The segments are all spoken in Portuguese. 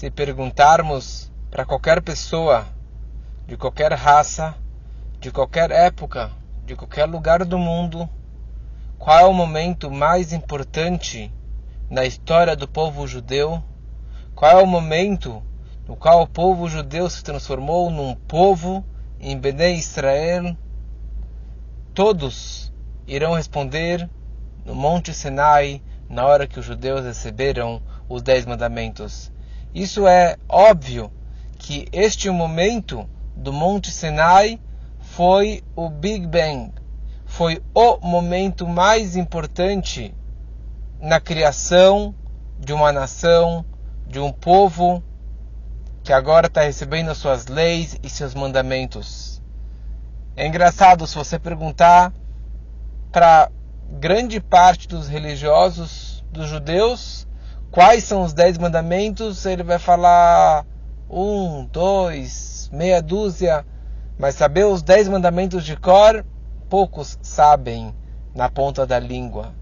Se perguntarmos para qualquer pessoa, de qualquer raça, de qualquer época, de qualquer lugar do mundo, qual é o momento mais importante na história do povo judeu? Qual é o momento no qual o povo judeu se transformou num povo em Bnei Israel? Todos irão responder no Monte Sinai, na hora que os judeus receberam os Dez Mandamentos. Isso é óbvio que este momento do Monte Sinai foi o Big Bang, foi o momento mais importante na criação de uma nação, de um povo que agora está recebendo suas leis e seus mandamentos. É engraçado se você perguntar para grande parte dos religiosos, dos judeus, quais são os dez mandamentos, ele vai falar um, dois, meia dúzia, mas saber os dez mandamentos de cor, poucos sabem na ponta da língua.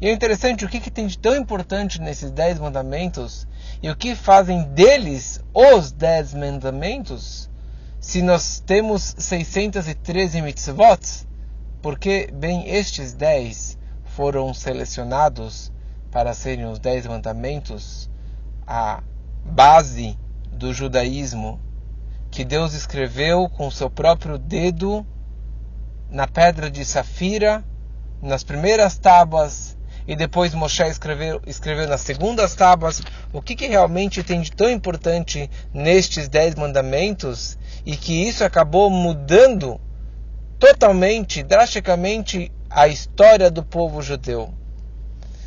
E é interessante o que, que tem de tão importante nesses dez mandamentos e o que fazem deles os dez mandamentos, se nós temos 613 mitzvot, porque bem estes dez foram selecionados para serem os dez mandamentos, a base do judaísmo, que Deus escreveu com seu próprio dedo na pedra de safira, nas primeiras tábuas, e depois Moshe escreveu, escreveu nas segundas tábuas, o que, que realmente tem de tão importante nestes dez mandamentos, e que isso acabou mudando totalmente, drasticamente, a história do povo judeu.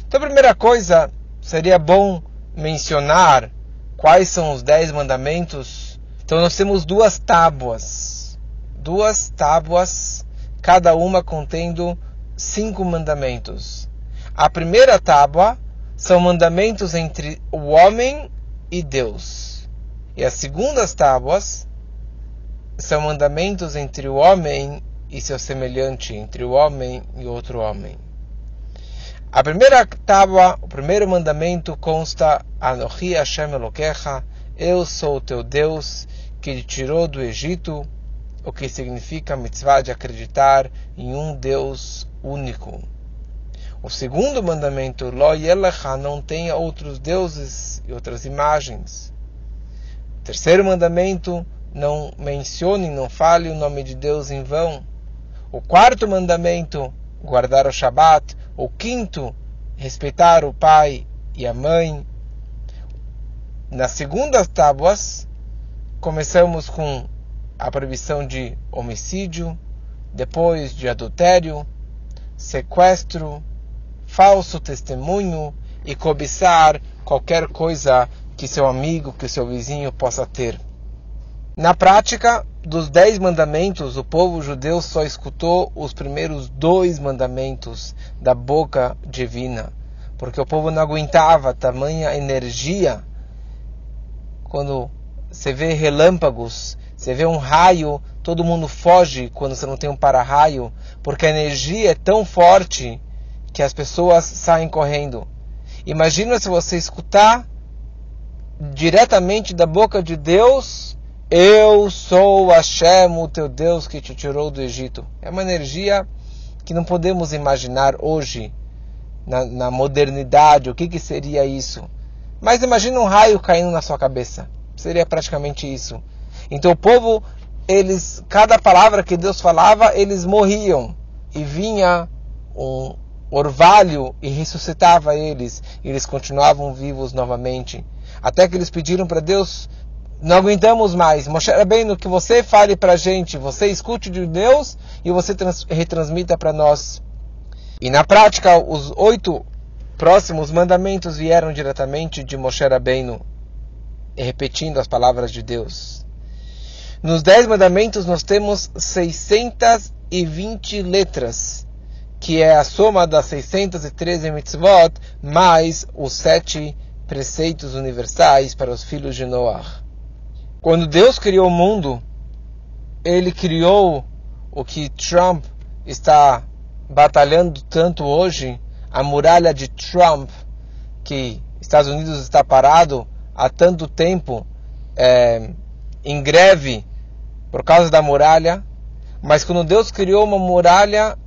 Então, a primeira coisa, seria bom mencionar quais são os dez mandamentos. Então, nós temos duas tábuas, duas tábuas, cada uma contendo cinco mandamentos. A primeira tábua são mandamentos entre o homem e Deus. E as segundas tábuas são mandamentos entre o homem e seu semelhante entre o homem e outro homem. A primeira tábua, o primeiro mandamento consta Anochi Hashem Elokecha, eu sou o teu Deus que te tirou do Egito, o que significa mitzvah de acreditar em um Deus único. O segundo mandamento, Lo Yelecha, não tenha outros deuses e outras imagens. O terceiro mandamento, não mencione, não fale o nome de Deus em vão. O quarto mandamento, guardar o Shabat. O quinto, respeitar o pai e a mãe. Nas segundas tábuas, começamos com a proibição de homicídio, depois de adultério, sequestro, falso testemunho e cobiçar qualquer coisa que seu amigo, que seu vizinho possa ter. Na prática, dos dez mandamentos, o povo judeu só escutou os primeiros dois mandamentos da boca divina, porque o povo não aguentava tamanha energia. Quando você vê relâmpagos, você vê um raio, todo mundo foge quando você não tem um para-raio, porque a energia é tão forte que as pessoas saem correndo. Imagina se você escutar diretamente da boca de Deus eu sou Hashem, o teu Deus que te tirou do Egito. É uma energia que não podemos imaginar hoje, na, na modernidade, o que, que seria isso. Mas imagina um raio caindo na sua cabeça. Seria praticamente isso. Então o povo, eles, cada palavra que Deus falava, eles morriam. E vinha um orvalho e ressuscitava eles. E eles continuavam vivos novamente. Até que eles pediram para Deus não aguentamos mais. Moshe Rabbeinu, que você fale para a gente, você escute de Deus e você retransmita para nós. E na prática, os oito próximos mandamentos vieram diretamente de Moshe Rabbeinu, repetindo as palavras de Deus. Nos dez mandamentos nós temos 620 letras, que é a soma das 613 mitzvot, mais os sete preceitos universais para os filhos de Noah. Quando Deus criou o mundo, ele criou o que Trump está batalhando tanto hoje, a muralha de Trump, que Estados Unidos está parado há tanto tempo é, em greve por causa da muralha, mas quando Deus criou uma muralha,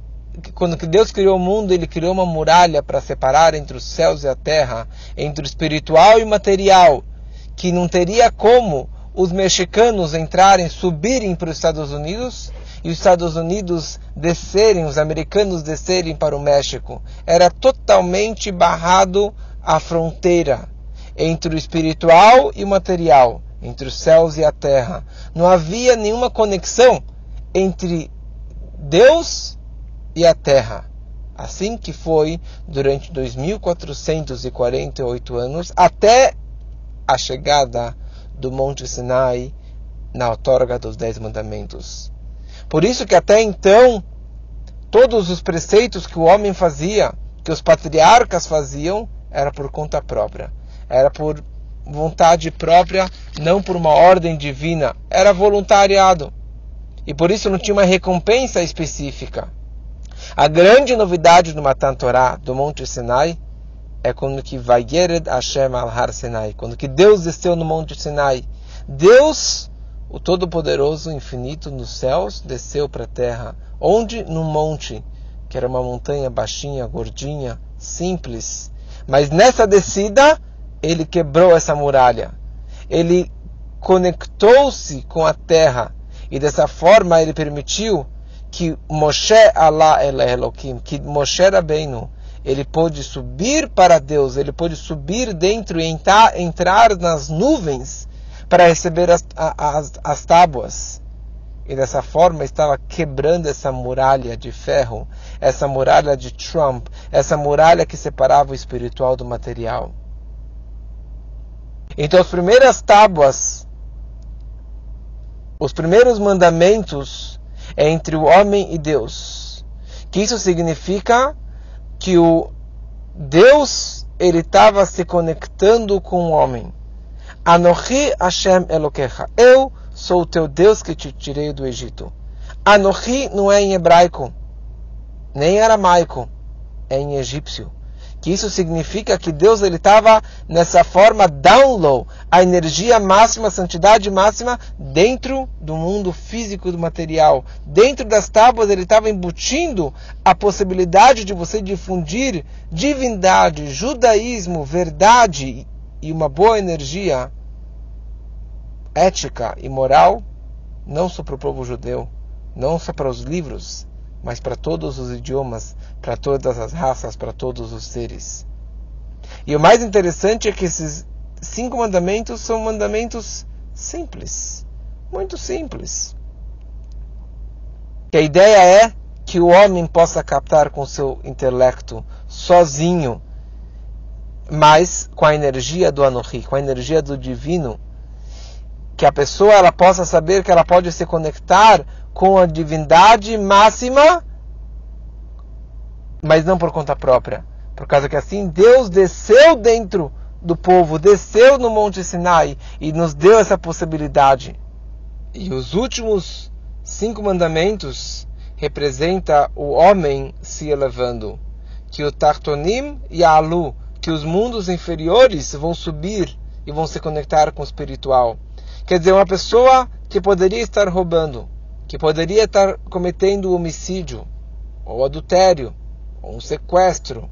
quando Deus criou o mundo, Ele criou uma muralha para separar entre os céus e a terra, entre o espiritual e o material, que não teria como os mexicanos entrarem, subirem para os Estados Unidos e os Estados Unidos descerem, os americanos descerem para o México. Era totalmente barrado a fronteira entre o espiritual e o material, entre os céus e a terra. Não havia nenhuma conexão entre Deus e a terra. Assim que foi durante 2448 anos até a chegada do Monte Sinai na outorga dos Dez Mandamentos. Por isso que até então todos os preceitos que o homem fazia, que os patriarcas faziam, era por conta própria, era por vontade própria, não por uma ordem divina, era voluntariado. E por isso não tinha uma recompensa específica. A grande novidade do Matan Torah, do Monte Sinai, é quando que Vayered Hashem al Har Sinai, quando que Deus desceu no Monte Sinai. Deus, o Todo-Poderoso, infinito nos céus, desceu para a terra. Onde? Num monte, que era uma montanha baixinha, gordinha, simples. Mas nessa descida, ele quebrou essa muralha. Ele conectou-se com a terra e dessa forma ele permitiu que Moshe Allah El Elohim, que Moshe Rabbeinu, ele pôde subir para Deus, ele pôde subir dentro e entrar, entrar nas nuvens para receber as, as, as tábuas. E dessa forma estava quebrando essa muralha de ferro, essa muralha de Trump, essa muralha que separava o espiritual do material. Então, as primeiras tábuas, os primeiros mandamentos é entre o homem e Deus. Que isso significa que o Deus ele estava se conectando com o homem. Anochi Hashem Elokecha. Eu sou o teu Deus que te tirei do Egito. Anochi não é em hebraico, nem em aramaico, é em egípcio que isso significa que Deus ele estava nessa forma download a energia máxima, a santidade máxima dentro do mundo físico do material. Dentro das tábuas ele estava embutindo a possibilidade de você difundir divindade, judaísmo, verdade e uma boa energia ética e moral, não só para o povo judeu, não só para os livros, mas para todos os idiomas, para todas as raças, para todos os seres. E o mais interessante é que esses cinco mandamentos são mandamentos simples, muito simples. Que a ideia é que o homem possa captar com seu intelecto sozinho, mas com a energia do Anohi, com a energia do divino, que a pessoa ela possa saber que ela pode se conectar com a divindade máxima, mas não por conta própria. Por causa que assim Deus desceu dentro do povo, desceu no Monte Sinai e nos deu essa possibilidade. E os últimos cinco mandamentos representa o homem se elevando, que o Tartonim e a Alu, que os mundos inferiores vão subir e vão se conectar com o espiritual. Quer dizer, uma pessoa que poderia estar roubando, que poderia estar cometendo homicídio, ou adultério, ou um sequestro,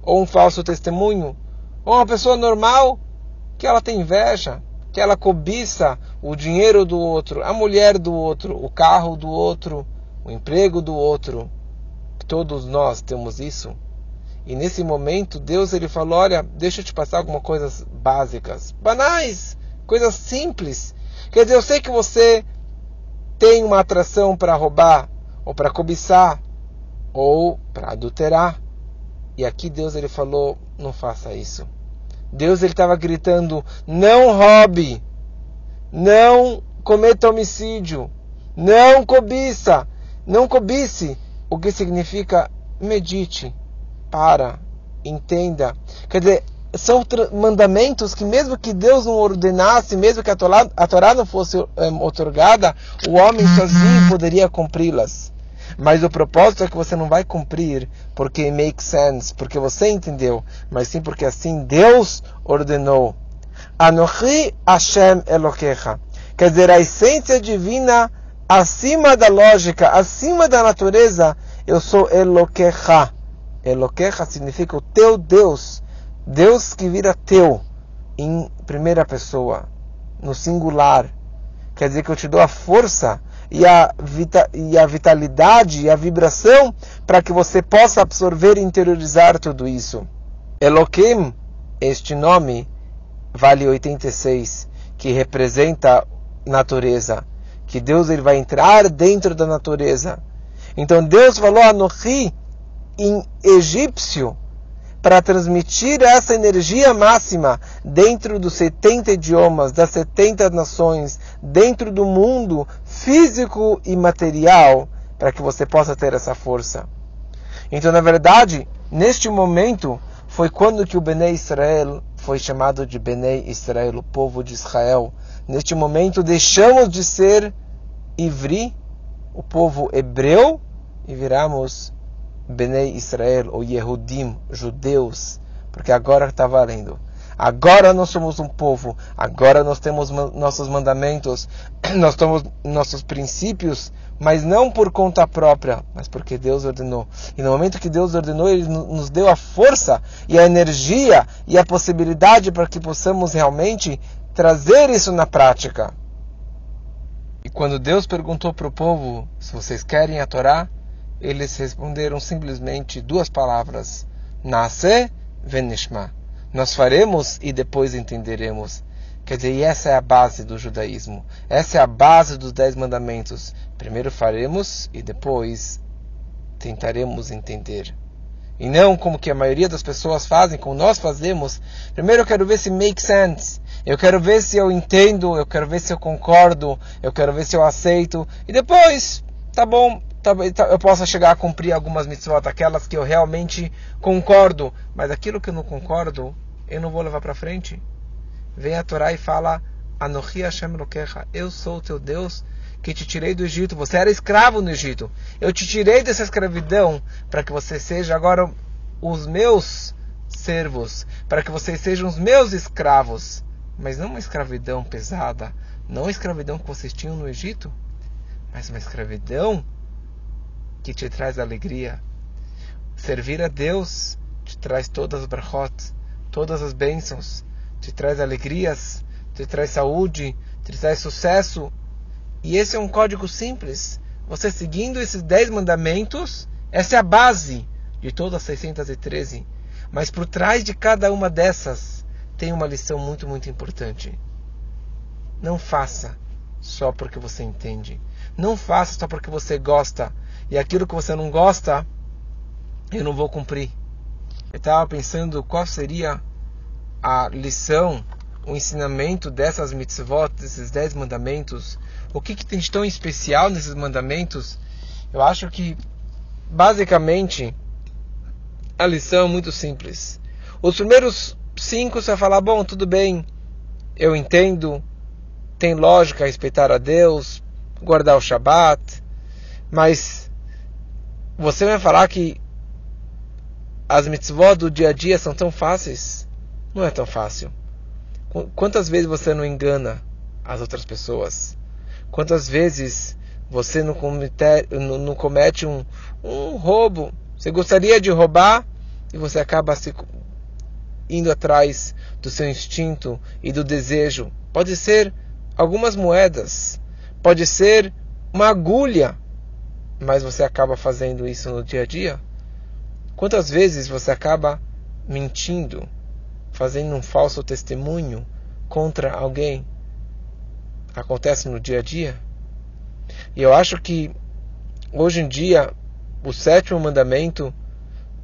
ou um falso testemunho, ou uma pessoa normal que ela tem inveja, que ela cobiça o dinheiro do outro, a mulher do outro, o carro do outro, o emprego do outro. Todos nós temos isso. E nesse momento Deus ele falou: "Olha, deixa eu te passar algumas coisas básicas, banais, coisas simples. Quer dizer, eu sei que você tem uma atração para roubar, ou para cobiçar, ou para adulterar. E aqui Deus ele falou: não faça isso. Deus ele estava gritando: não roube, não cometa homicídio, não cobiça, não cobice. O que significa medite, para, entenda. Quer dizer, são mandamentos que mesmo que Deus não ordenasse, mesmo que a Torá, a Torá não fosse um, eh, otorgada, o homem sozinho poderia cumpri-las. Mas o propósito é que você não vai cumprir porque make sense, porque você entendeu, mas sim porque assim Deus ordenou. Anochi Hashem Elokecha. Quer dizer, a essência divina acima da lógica, acima da natureza, eu sou Elokecha. Elokecha significa o teu Deus. Deus que vira teu em primeira pessoa, no singular. Quer dizer que eu te dou a força e a, vita, e a vitalidade e a vibração para que você possa absorver e interiorizar tudo isso. Elohim, este nome, vale 86, que representa natureza. Que Deus ele vai entrar dentro da natureza. Então Deus falou Anohi em egípcio para transmitir essa energia máxima dentro dos 70 idiomas, das 70 nações, dentro do mundo físico e material, para que você possa ter essa força. Então, na verdade, neste momento foi quando que o Bnei Israel foi chamado de Bnei Israel, o povo de Israel. Neste momento deixamos de ser Ivri, o povo hebreu, e viramos Bnei Israel, ou Yehudim, judeus, porque agora está valendo. Agora nós somos um povo, agora nós temos nossos mandamentos, nós temos nossos princípios, mas não por conta própria, mas porque Deus ordenou. E no momento que Deus ordenou, Ele nos deu a força e a energia e a possibilidade para que possamos realmente trazer isso na prática. E quando Deus perguntou para o povo se vocês querem a Torá, eles responderam simplesmente duas palavras: Nasce venishma. Nós faremos e depois entenderemos. Quer dizer, essa é a base do judaísmo. Essa é a base dos dez mandamentos. Primeiro faremos e depois tentaremos entender. E não como que a maioria das pessoas fazem, como nós fazemos. Primeiro eu quero ver se make sense. Eu quero ver se eu entendo, eu quero ver se eu concordo, eu quero ver se eu aceito. E depois, tá bom, eu possa chegar a cumprir algumas mitzvot, aquelas que eu realmente concordo, mas aquilo que eu não concordo, eu não vou levar para frente. Vem a Torá e fala: Anochi Hashem Lokecha, eu sou o teu Deus que te tirei do Egito. Você era escravo no Egito. Eu te tirei dessa escravidão para que você seja agora os meus servos, para que vocês sejam os meus escravos. Mas não uma escravidão pesada, não a escravidão que vocês tinham no Egito, mas uma escravidão que te traz alegria. Servir a Deus te traz todas as brachot, todas as bênçãos, te traz alegrias, te traz saúde, te traz sucesso. E esse é um código simples. Você seguindo esses 10 mandamentos, essa é a base de todas as 613. Mas por trás de cada uma dessas tem uma lição muito, muito importante. Não faça só porque você entende. Não faça só porque você gosta e aquilo que você não gosta, eu não vou cumprir. Eu estava pensando qual seria a lição, o ensinamento dessas mitzvot, desses dez mandamentos. O que, que tem de tão especial nesses mandamentos? Eu acho que, basicamente, a lição é muito simples. Os primeiros cinco você vai falar: bom, tudo bem, eu entendo, tem lógica respeitar a Deus, guardar o Shabat, mas você vai falar que as mitzvot do dia a dia são tão fáceis? Não é tão fácil. Quantas vezes você não engana as outras pessoas? Quantas vezes você não comete, não comete um, um roubo? Você gostaria de roubar e você acaba se indo atrás do seu instinto e do desejo. Pode ser algumas moedas, pode ser uma agulha mas você acaba fazendo isso no dia a dia? Quantas vezes você acaba mentindo, fazendo um falso testemunho contra alguém? Acontece no dia a dia? E eu acho que hoje em dia o sétimo mandamento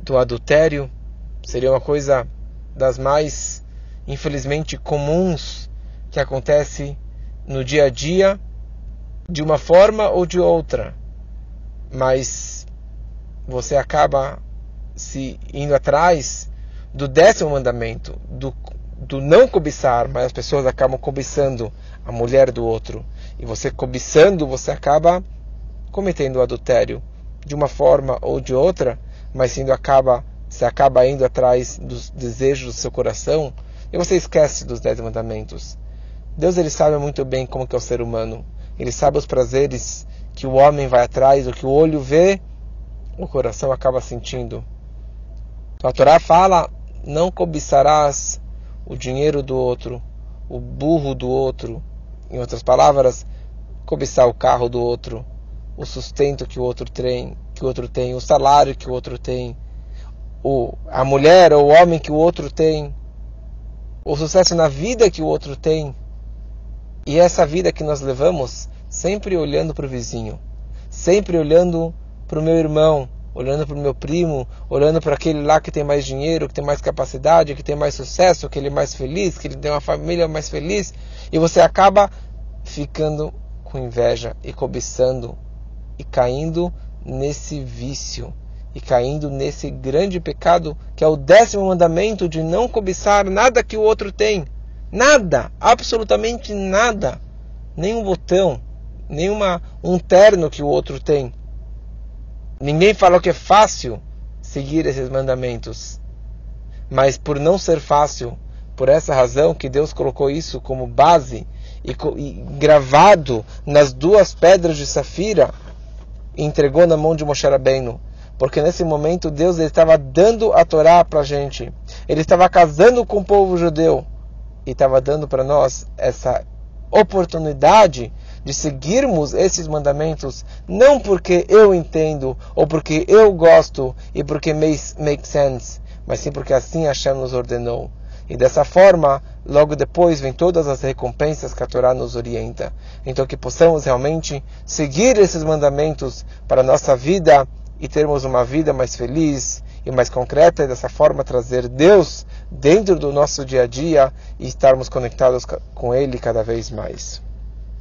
do adultério seria uma coisa das mais infelizmente comuns que acontece no dia a dia de uma forma ou de outra mas você acaba se indo atrás do décimo mandamento, do, do não cobiçar, mas as pessoas acabam cobiçando a mulher do outro. E você cobiçando, você acaba cometendo adultério de uma forma ou de outra, mas sendo acaba, você acaba indo atrás dos desejos do seu coração, e você esquece dos dez mandamentos. Deus ele sabe muito bem como que é o ser humano. Ele sabe os prazeres que o homem vai atrás, o que o olho vê, o coração acaba sentindo. Então a Torá fala: não cobiçarás o dinheiro do outro, o burro do outro. Em outras palavras, cobiçar o carro do outro, o sustento que o outro tem, que o outro tem, o salário que o outro tem, o, a mulher ou o homem que o outro tem, o sucesso na vida que o outro tem. E essa vida que nós levamos sempre olhando para o vizinho, sempre olhando para o meu irmão, olhando para o meu primo, olhando para aquele lá que tem mais dinheiro, que tem mais capacidade, que tem mais sucesso, que ele é mais feliz, que ele tem uma família mais feliz, e você acaba ficando com inveja e cobiçando e caindo nesse vício e caindo nesse grande pecado que é o décimo mandamento de não cobiçar nada que o outro tem. Nada, absolutamente nada. Nem um botão, nem uma, um terno que o outro tem. Ninguém falou que é fácil seguir esses mandamentos. Mas por não ser fácil, por essa razão que Deus colocou isso como base e, e gravado nas duas pedras de safira, entregou na mão de Moshe Rabbeinu porque nesse momento Deus estava dando a Torá para a gente. Ele estava casando com o povo judeu e estava dando para nós essa oportunidade de seguirmos esses mandamentos não porque eu entendo ou porque eu gosto e porque makes make sense, mas sim porque assim Hashem nos ordenou. E dessa forma, logo depois vem todas as recompensas que a Torá nos orienta. Então que possamos realmente seguir esses mandamentos para a nossa vida e termos uma vida mais feliz e mais concreta e dessa forma trazer Deus dentro do nosso dia a dia e estarmos conectados com Ele cada vez mais.